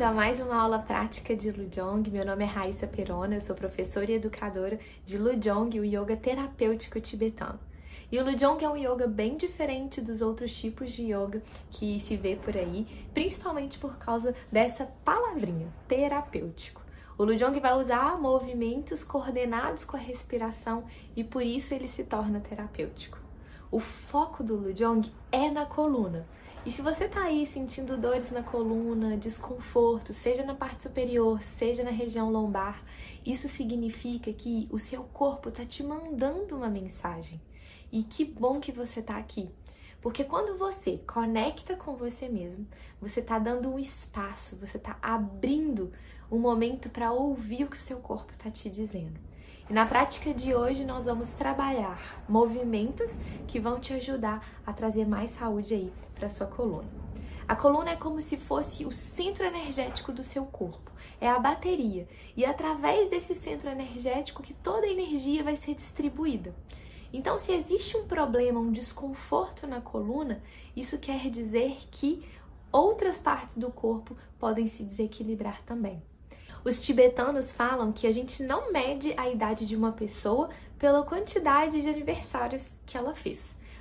bem-vindo a mais uma aula prática de Lujong. Meu nome é Raíssa Perona, eu sou professora e educadora de Lujong, o yoga terapêutico tibetano. E o Lujong é um yoga bem diferente dos outros tipos de yoga que se vê por aí, principalmente por causa dessa palavrinha, terapêutico. O Lujong vai usar movimentos coordenados com a respiração e por isso ele se torna terapêutico. O foco do Lujong é na coluna. E se você tá aí sentindo dores na coluna, desconforto, seja na parte superior, seja na região lombar, isso significa que o seu corpo tá te mandando uma mensagem. E que bom que você tá aqui. Porque quando você conecta com você mesmo, você tá dando um espaço, você tá abrindo um momento para ouvir o que o seu corpo tá te dizendo. E na prática de hoje nós vamos trabalhar movimentos que vão te ajudar a trazer mais saúde aí para sua coluna. A coluna é como se fosse o centro energético do seu corpo, é a bateria, e é através desse centro energético que toda a energia vai ser distribuída. Então, se existe um problema, um desconforto na coluna, isso quer dizer que outras partes do corpo podem se desequilibrar também. Os tibetanos falam que a gente não mede a idade de uma pessoa pela quantidade de aniversários que ela fez,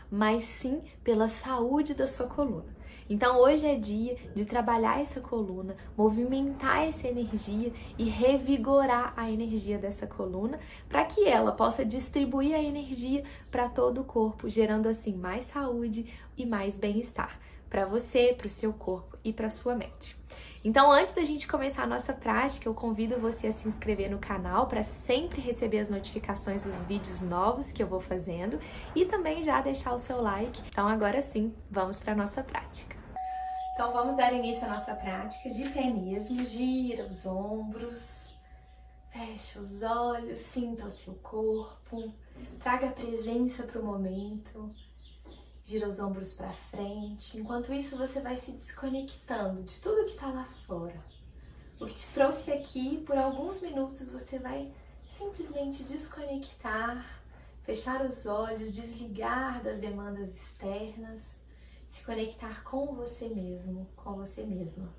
mas sim pela saúde da sua coluna. Então hoje é dia de trabalhar essa coluna, movimentar essa energia e revigorar a energia dessa coluna para que ela possa distribuir a energia para todo o corpo, gerando assim mais saúde e mais bem-estar para você, para o seu corpo e para sua mente. Então, antes da gente começar a nossa prática, eu convido você a se inscrever no canal para sempre receber as notificações dos vídeos novos que eu vou fazendo e também já deixar o seu like. Então, agora sim, vamos para a nossa prática. Então, vamos dar início à nossa prática de pé mesmo. Gira os ombros, fecha os olhos, sinta o seu corpo, traga a presença para o momento gira os ombros para frente. Enquanto isso, você vai se desconectando de tudo que está lá fora. O que te trouxe aqui, por alguns minutos, você vai simplesmente desconectar, fechar os olhos, desligar das demandas externas, se conectar com você mesmo, com você mesma.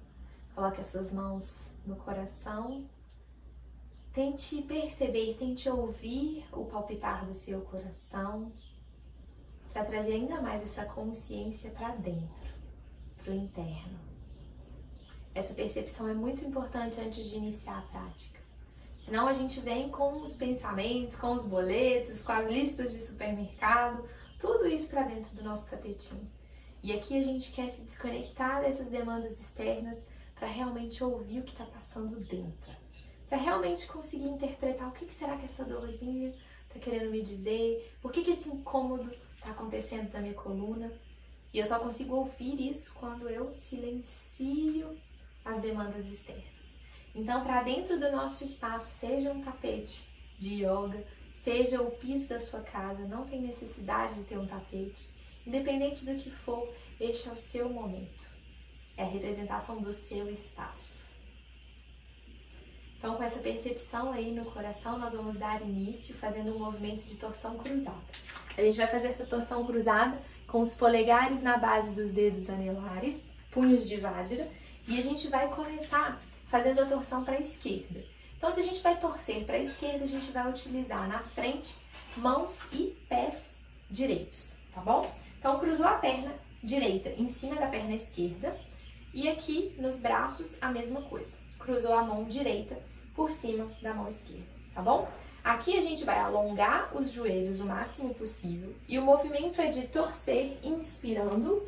Coloque as suas mãos no coração. Tente perceber, tente ouvir o palpitar do seu coração para trazer ainda mais essa consciência para dentro, para o interno. Essa percepção é muito importante antes de iniciar a prática. Senão a gente vem com os pensamentos, com os boletos, com as listas de supermercado, tudo isso para dentro do nosso tapetinho. E aqui a gente quer se desconectar dessas demandas externas para realmente ouvir o que está passando dentro. Para realmente conseguir interpretar o que, será que essa dorzinha está querendo me dizer, por que, que esse incômodo está acontecendo na minha coluna. E eu só consigo ouvir isso quando eu silencio as demandas externas. Então, para dentro do nosso espaço, seja um tapete de yoga, seja o piso da sua casa, não tem necessidade de ter um tapete. Independente do que for, este é o seu momento. É a representação do seu espaço. Então, com essa percepção aí no coração, nós vamos dar início fazendo um movimento de torção cruzada. A gente vai fazer essa torção cruzada com os polegares na base dos dedos anelares, punhos de Vajra, e a gente vai começar fazendo a torção para a esquerda. Então, se a gente vai torcer para a esquerda, a gente vai utilizar na frente mãos e pés direitos, tá bom? Então, cruzou a perna direita em cima da perna esquerda e aqui nos braços a mesma coisa. Cruzou a mão direita por cima da mão esquerda, tá bom? Aqui a gente vai alongar os joelhos o máximo possível e o movimento é de torcer inspirando,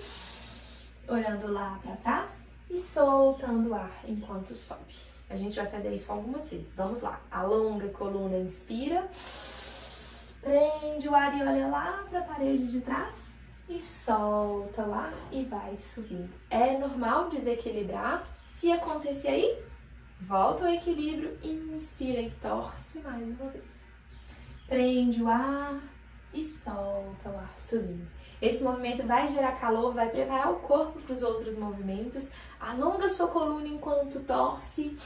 olhando lá para trás e soltando o ar enquanto sobe. A gente vai fazer isso algumas vezes. Vamos lá. Alonga a coluna, inspira. Prende o ar e olha lá para a parede de trás e solta ar e vai subindo. É normal desequilibrar. Se acontecer aí, Volta ao equilíbrio, inspira e torce mais uma vez. Prende o ar e solta o ar subindo. Esse movimento vai gerar calor, vai preparar o corpo para os outros movimentos. Alonga sua coluna enquanto torce.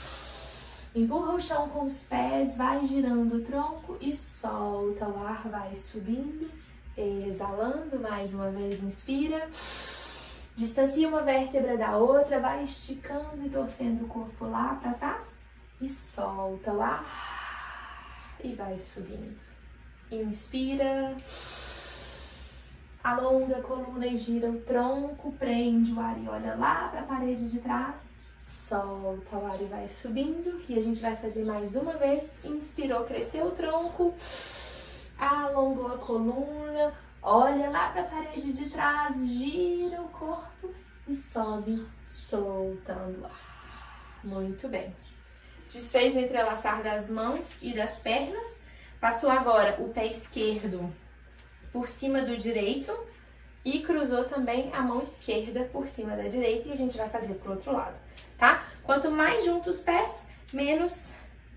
Empurra o chão com os pés, vai girando o tronco e solta o ar, vai subindo, exalando mais uma vez, inspira Distancia uma vértebra da outra, vai esticando e torcendo o corpo lá para trás e solta ar e vai subindo. Inspira, alonga a coluna e gira o tronco, prende o ar e olha lá para a parede de trás. Solta o ar e vai subindo. E a gente vai fazer mais uma vez. Inspirou, cresceu o tronco, alongou a coluna, Olha lá para a parede de trás, gira o corpo e sobe, soltando ar. Muito bem. Desfez o entrelaçar das mãos e das pernas. Passou agora o pé esquerdo por cima do direito e cruzou também a mão esquerda por cima da direita e a gente vai fazer pro outro lado, tá? Quanto mais juntos os pés, menos,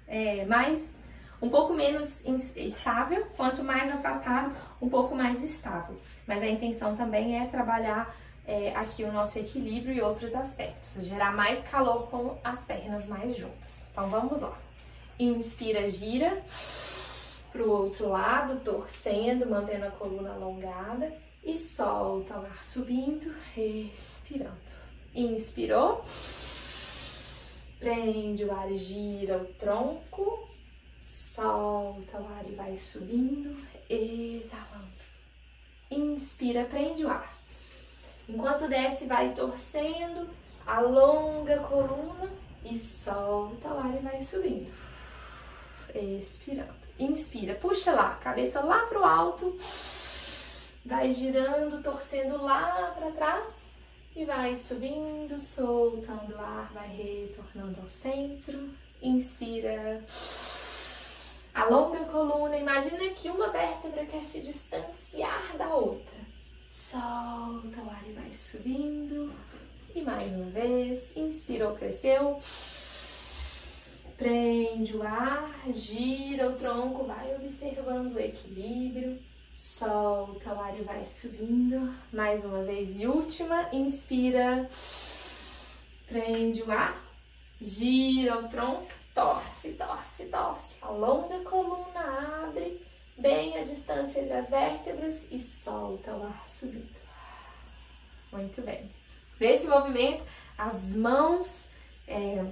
é, mais um pouco menos estável, quanto mais afastado, um pouco mais estável. Mas a intenção também é trabalhar é, aqui o nosso equilíbrio e outros aspectos, gerar mais calor com as pernas mais juntas. Então vamos lá. Inspira, gira para o outro lado, torcendo, mantendo a coluna alongada e solta o ar subindo, respirando. Inspirou, prende o ar, gira o tronco Solta o ar e vai subindo, exalando. Inspira, prende o ar. Enquanto desce, vai torcendo, alonga a coluna e solta o ar e vai subindo. Expirando. Inspira, puxa lá, cabeça lá pro alto. Vai girando, torcendo lá para trás e vai subindo, soltando o ar, vai retornando ao centro. Inspira. Alonga a coluna, imagina que uma vértebra quer se distanciar da outra. Solta o ar e vai subindo. E mais uma vez, inspirou, cresceu. Prende o ar, gira o tronco, vai observando o equilíbrio. Solta o ar e vai subindo. Mais uma vez e última, inspira. Prende o ar, gira o tronco torce, torce, torce. Alonga a coluna, abre bem a distância entre as vértebras e solta o ar subindo. Muito bem. Nesse movimento, as mãos é,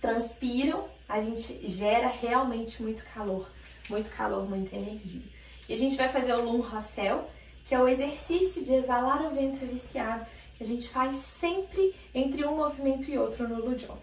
transpiram, a gente gera realmente muito calor, muito calor, muita energia. E a gente vai fazer o Lum Rossel, que é o exercício de exalar o vento viciado, que a gente faz sempre entre um movimento e outro no Lujong.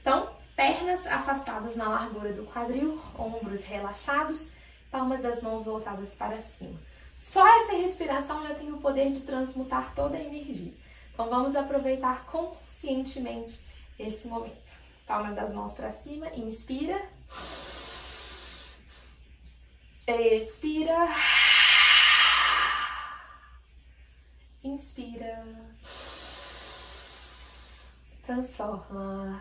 Então, pernas afastadas na largura do quadril, ombros relaxados, palmas das mãos voltadas para cima. Só essa respiração já tem o poder de transmutar toda a energia. Então vamos aproveitar conscientemente esse momento. Palmas das mãos para cima, inspira. Expira. Inspira. Transforma.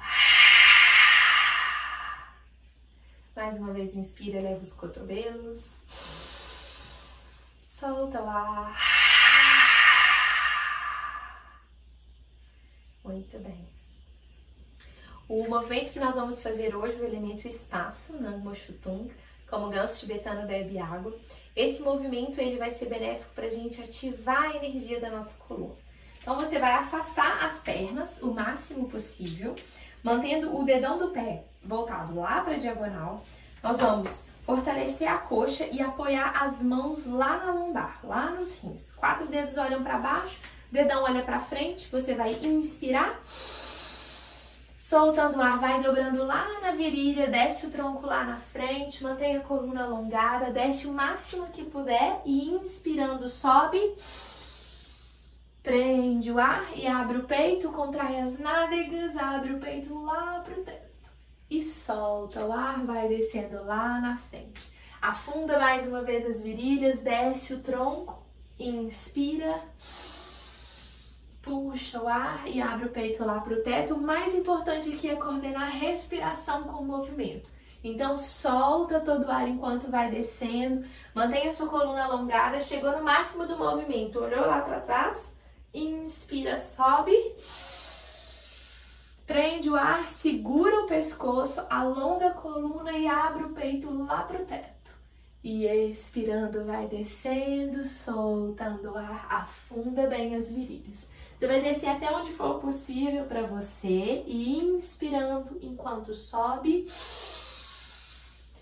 Mais uma vez, inspira, leva os cotovelos. Solta ar. Muito bem. O movimento que nós vamos fazer hoje, o elemento espaço, Nangmo Shutung, como ganso tibetano bebe água. Esse movimento ele vai ser benéfico para a gente ativar a energia da nossa coluna. Então você vai afastar as pernas o máximo possível, mantendo o dedão do pé voltado lá para a diagonal. Nós vamos fortalecer a coxa e apoiar as mãos lá na lombar, lá nos rins. Quatro dedos olham para baixo, dedão olha para frente. Você vai inspirar. Soltando o ar, vai dobrando lá na virilha, desce o tronco lá na frente, mantenha a coluna alongada, desce o máximo que puder e inspirando sobe. Prende o ar e abre o peito, contrai as nádegas, abre o peito lá pro teto. E solta o ar, vai descendo lá na frente. Afunda mais uma vez as virilhas, desce o tronco, inspira, puxa o ar e abre o peito lá pro teto. O mais importante aqui é coordenar a respiração com o movimento. Então solta todo o ar enquanto vai descendo, mantenha sua coluna alongada, chegou no máximo do movimento, olhou lá para trás, Inspira, sobe. Prende o ar, segura o pescoço, alonga a coluna e abre o peito lá pro teto. E expirando, vai descendo, soltando o ar, afunda bem as virilhas. Você vai descer até onde for possível para você e inspirando enquanto sobe.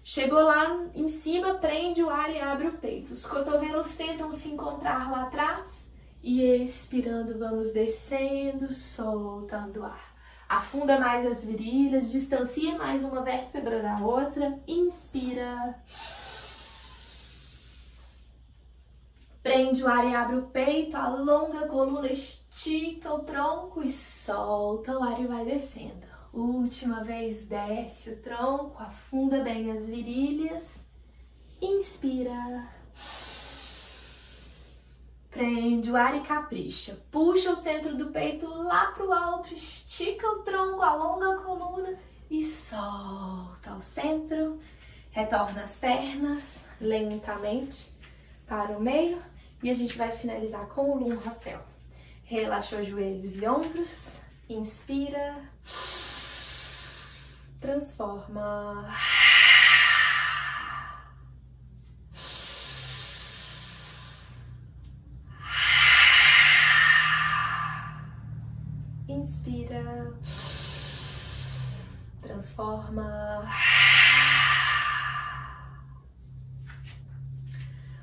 Chegou lá em cima, prende o ar e abre o peito. Os cotovelos tentam se encontrar lá atrás. E expirando, vamos descendo, soltando o ar. Afunda mais as virilhas, distancia mais uma vértebra da outra. Inspira. Prende o ar e abre o peito, alonga a coluna, estica o tronco e solta o ar e vai descendo. Última vez, desce o tronco, afunda bem as virilhas. Inspira. Prende o ar e capricha. Puxa o centro do peito lá para o alto, estica o tronco, alonga a coluna e solta ao centro. Retorna as pernas lentamente para o meio e a gente vai finalizar com o Lum Rossel. Relaxa os joelhos e ombros. Inspira. Transforma. Transforma.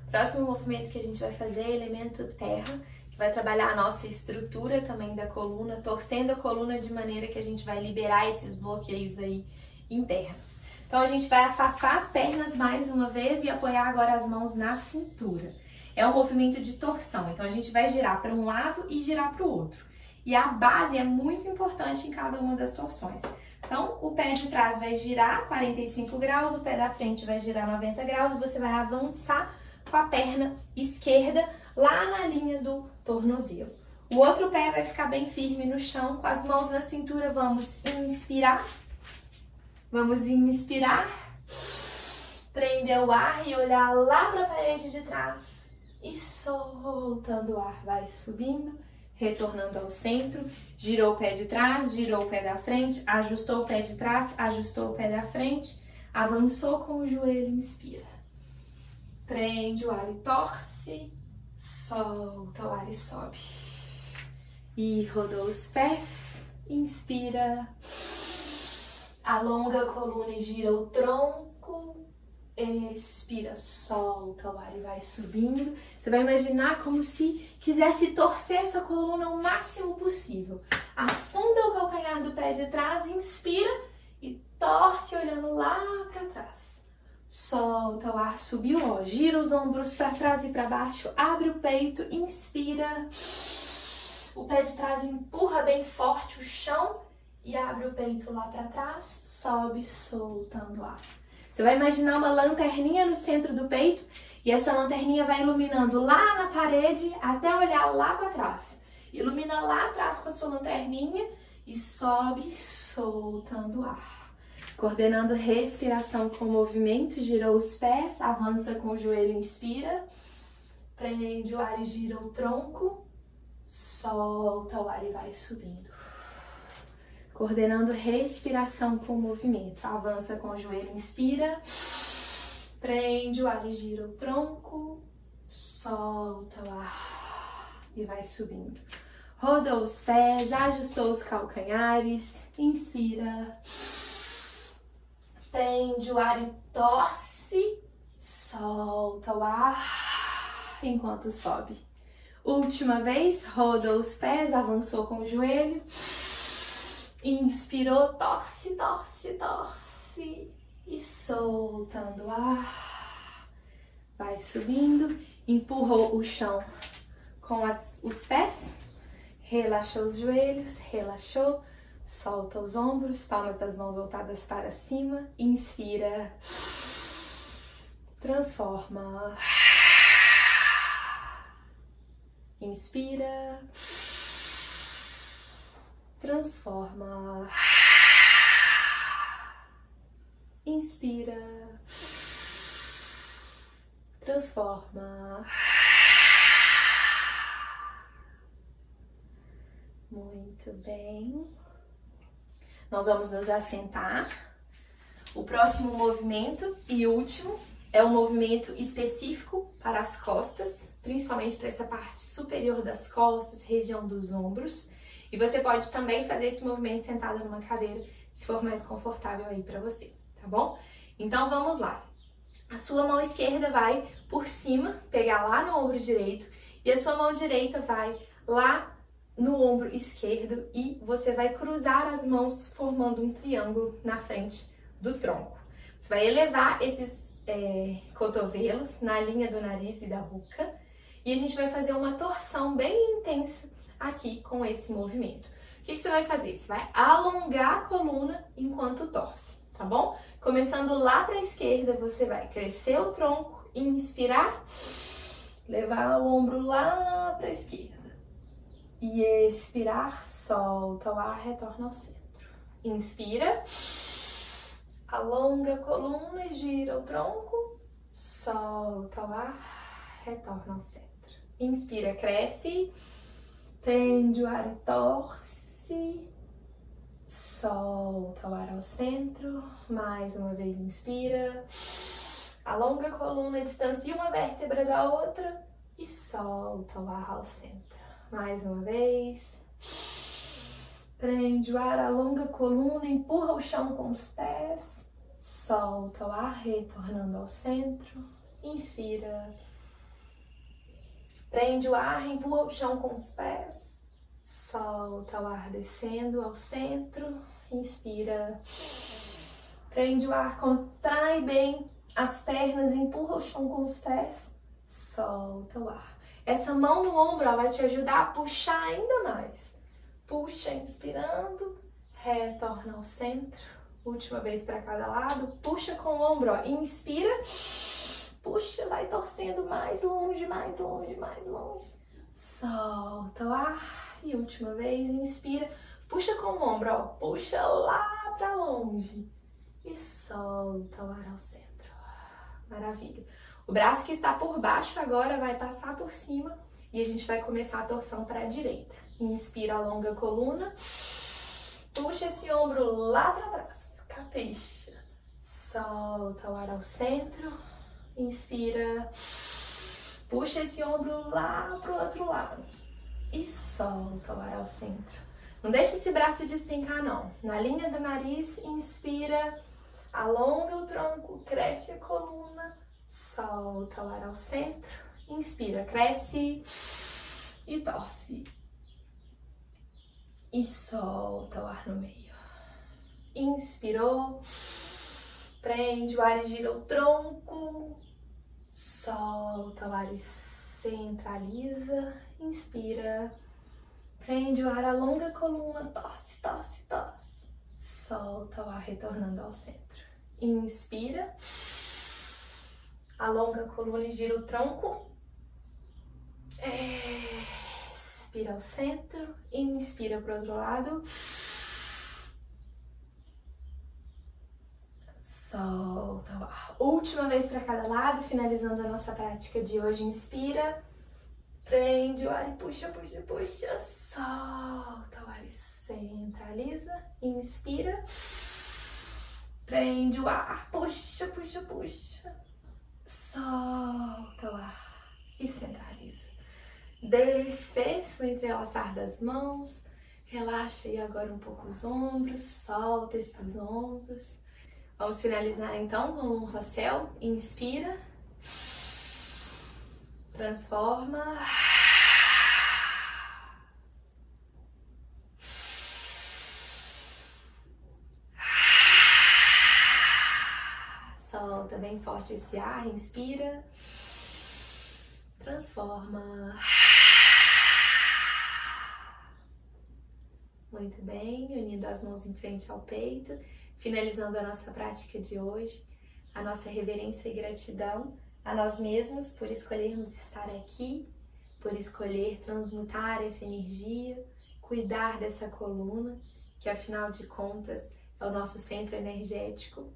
Próximo movimento que a gente vai fazer é elemento terra, que vai trabalhar a nossa estrutura também da coluna, torcendo a coluna de maneira que a gente vai liberar esses bloqueios aí internos. Então a gente vai afastar as pernas mais uma vez e apoiar agora as mãos na cintura. É um movimento de torção, então a gente vai girar para um lado e girar para o outro. E a base é muito importante em cada uma das torções. Então, o pé de trás vai girar 45 graus, o pé da frente vai girar 90 graus e você vai avançar com a perna esquerda lá na linha do tornozelo. O outro pé vai ficar bem firme no chão, com as mãos na cintura, vamos inspirar. Vamos inspirar, prender o ar e olhar lá para a parede de trás. E soltando o ar, vai subindo, retornando ao centro. Girou o pé de trás, girou o pé da frente, ajustou o pé de trás, ajustou o pé da frente, avançou com o joelho, inspira. Prende o ar e torce, solta o ar e sobe. E rodou os pés, inspira, alonga a coluna e gira o tronco, expira, solta o ar e vai subindo. Você vai imaginar como se quisesse torcer essa coluna o máximo possível. Afunda o calcanhar do pé de trás, inspira e torce olhando lá para trás. Solta o ar, subiu, ó. Gira os ombros para trás e para baixo. Abre o peito, inspira. O pé de trás empurra bem forte o chão e abre o peito lá para trás. Sobe, soltando o ar. Você vai imaginar uma lanterninha no centro do peito e essa lanterninha vai iluminando lá na parede até olhar lá para trás. Ilumina lá atrás com a sua lanterninha e sobe, soltando o ar. Coordenando respiração com movimento, girou os pés, avança com o joelho, inspira, prende o ar e gira o tronco, solta o ar e vai subindo. Coordenando respiração com movimento, avança com o joelho, inspira, prende o ar e gira o tronco, solta o ar e vai subindo. Rodou os pés, ajustou os calcanhares, inspira prende o ar e torce, solta o ar enquanto sobe. Última vez, roda os pés, avançou com o joelho. Inspirou, torce, torce, torce. E soltando ar. Vai subindo, empurrou o chão com as, os pés. Relaxou os joelhos, relaxou Solta os ombros, palmas das mãos voltadas para cima. Inspira. Transforma. Inspira. Transforma. Inspira. Transforma. Muito bem. Nós vamos nos assentar. O próximo movimento e último é um movimento específico para as costas, principalmente para essa parte superior das costas, região dos ombros. E você pode também fazer esse movimento sentado numa cadeira, se for mais confortável aí para você, tá bom? Então vamos lá. A sua mão esquerda vai por cima, pegar lá no ombro direito, e a sua mão direita vai lá no ombro esquerdo e você vai cruzar as mãos formando um triângulo na frente do tronco. Você vai elevar esses é, cotovelos na linha do nariz e da boca e a gente vai fazer uma torção bem intensa aqui com esse movimento. O que, que você vai fazer? Você vai alongar a coluna enquanto torce, tá bom? Começando lá para a esquerda, você vai crescer o tronco, inspirar, levar o ombro lá para a esquerda. E expirar, solta o ar, retorna ao centro. Inspira, alonga a coluna e gira o tronco. Solta o ar, retorna ao centro. Inspira, cresce, prende o ar e torce. Solta o ar ao centro. Mais uma vez, inspira. Alonga a coluna, distancia uma vértebra da outra e solta o ar ao centro. Mais uma vez. Prende o ar, alonga a coluna, empurra o chão com os pés. Solta o ar, retornando ao centro. Inspira. Prende o ar, empurra o chão com os pés. Solta o ar descendo ao centro. Inspira. Prende o ar, contrai bem as pernas, empurra o chão com os pés. Solta o ar. Essa mão no ombro vai te ajudar a puxar ainda mais. Puxa, inspirando, retorna ao centro. Última vez para cada lado. Puxa com o ombro, ó. Inspira, puxa, vai torcendo mais longe, mais longe, mais longe. Solta o ar. E última vez, inspira, puxa com o ombro, ó. Puxa lá para longe. E solta o ar ao centro. Maravilha. O braço que está por baixo agora vai passar por cima e a gente vai começar a torção para a direita. Inspira, alonga a coluna. Puxa esse ombro lá para trás. Capricha. Solta o ar ao centro. Inspira. Puxa esse ombro lá pro outro lado. E solta o ar ao centro. Não deixa esse braço despencar, não. Na linha do nariz, inspira. Alonga o tronco, cresce a coluna solta o ar ao centro, inspira, cresce e torce. E solta o ar no meio. Inspirou, prende o ar e gira o tronco, solta o ar e centraliza, inspira, prende o ar, alonga a coluna, tosse, tosse, tosse. Solta o ar retornando ao centro. Inspira. Alonga a coluna e gira o tronco. Expira ao centro. Inspira para o outro lado. Solta o ar. Última vez para cada lado, finalizando a nossa prática de hoje. Inspira. Prende o ar e puxa, puxa, puxa. Solta o ar e centraliza. Inspira. Prende o ar. Puxa, puxa, puxa solta o ar e centraliza. Desfez o entrelaçar das mãos, relaxa aí agora um pouco os ombros, solta esses ombros. Vamos finalizar então com o Rossel. Inspira, transforma. solta bem forte esse ar, inspira, transforma. Muito bem, unindo as mãos em frente ao peito, finalizando a nossa prática de hoje, a nossa reverência e gratidão a nós mesmos por escolhermos estar aqui, por escolher transmutar essa energia, cuidar dessa coluna, que afinal de contas é o nosso centro energético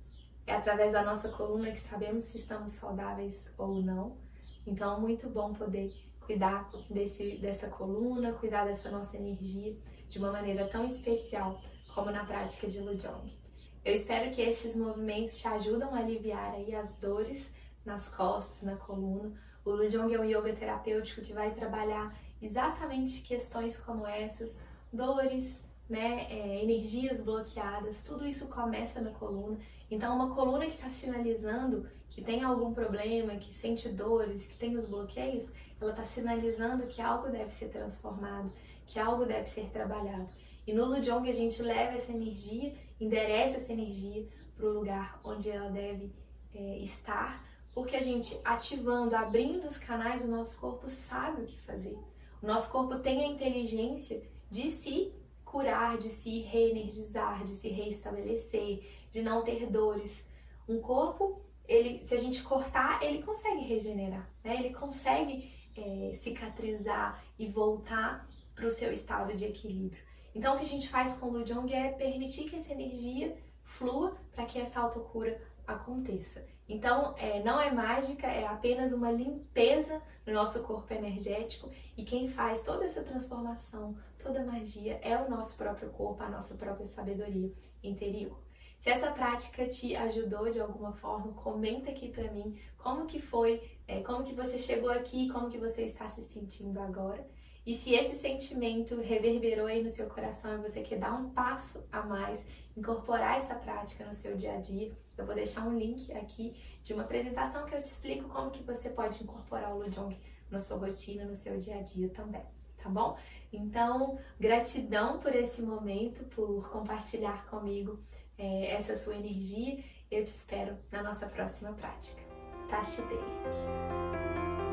é através da nossa coluna que sabemos se estamos saudáveis ou não. Então, é muito bom poder cuidar desse, dessa coluna, cuidar dessa nossa energia de uma maneira tão especial como na prática de Lujong. Eu espero que estes movimentos te ajudam a aliviar aí as dores nas costas, na coluna. O Lujong é um yoga terapêutico que vai trabalhar exatamente questões como essas, dores, né, é, energias bloqueadas, tudo isso começa na coluna. Então, uma coluna que está sinalizando que tem algum problema, que sente dores, que tem os bloqueios, ela está sinalizando que algo deve ser transformado, que algo deve ser trabalhado. E no Lujong a gente leva essa energia, endereça essa energia para o lugar onde ela deve é, estar, porque a gente ativando, abrindo os canais, o nosso corpo sabe o que fazer. O nosso corpo tem a inteligência de se curar, de se reenergizar, de se reestabelecer, de não ter dores. Um corpo, ele, se a gente cortar, ele consegue regenerar, né? Ele consegue é, cicatrizar e voltar para o seu estado de equilíbrio. Então, o que a gente faz com o Lujong é permitir que essa energia flua para que essa autocura aconteça. Então, é, não é mágica, é apenas uma limpeza no nosso corpo energético e quem faz toda essa transformação, toda a magia é o nosso próprio corpo, a nossa própria sabedoria interior. Se essa prática te ajudou de alguma forma, comenta aqui para mim como que foi, é, como que você chegou aqui, como que você está se sentindo agora. E se esse sentimento reverberou aí no seu coração e você quer dar um passo a mais, incorporar essa prática no seu dia a dia, eu vou deixar um link aqui de uma apresentação que eu te explico como que você pode incorporar o Lujong na sua rotina, no seu dia a dia também, tá bom? Então, gratidão por esse momento, por compartilhar comigo é, essa sua energia. Eu te espero na nossa próxima prática. Tashi Deirik.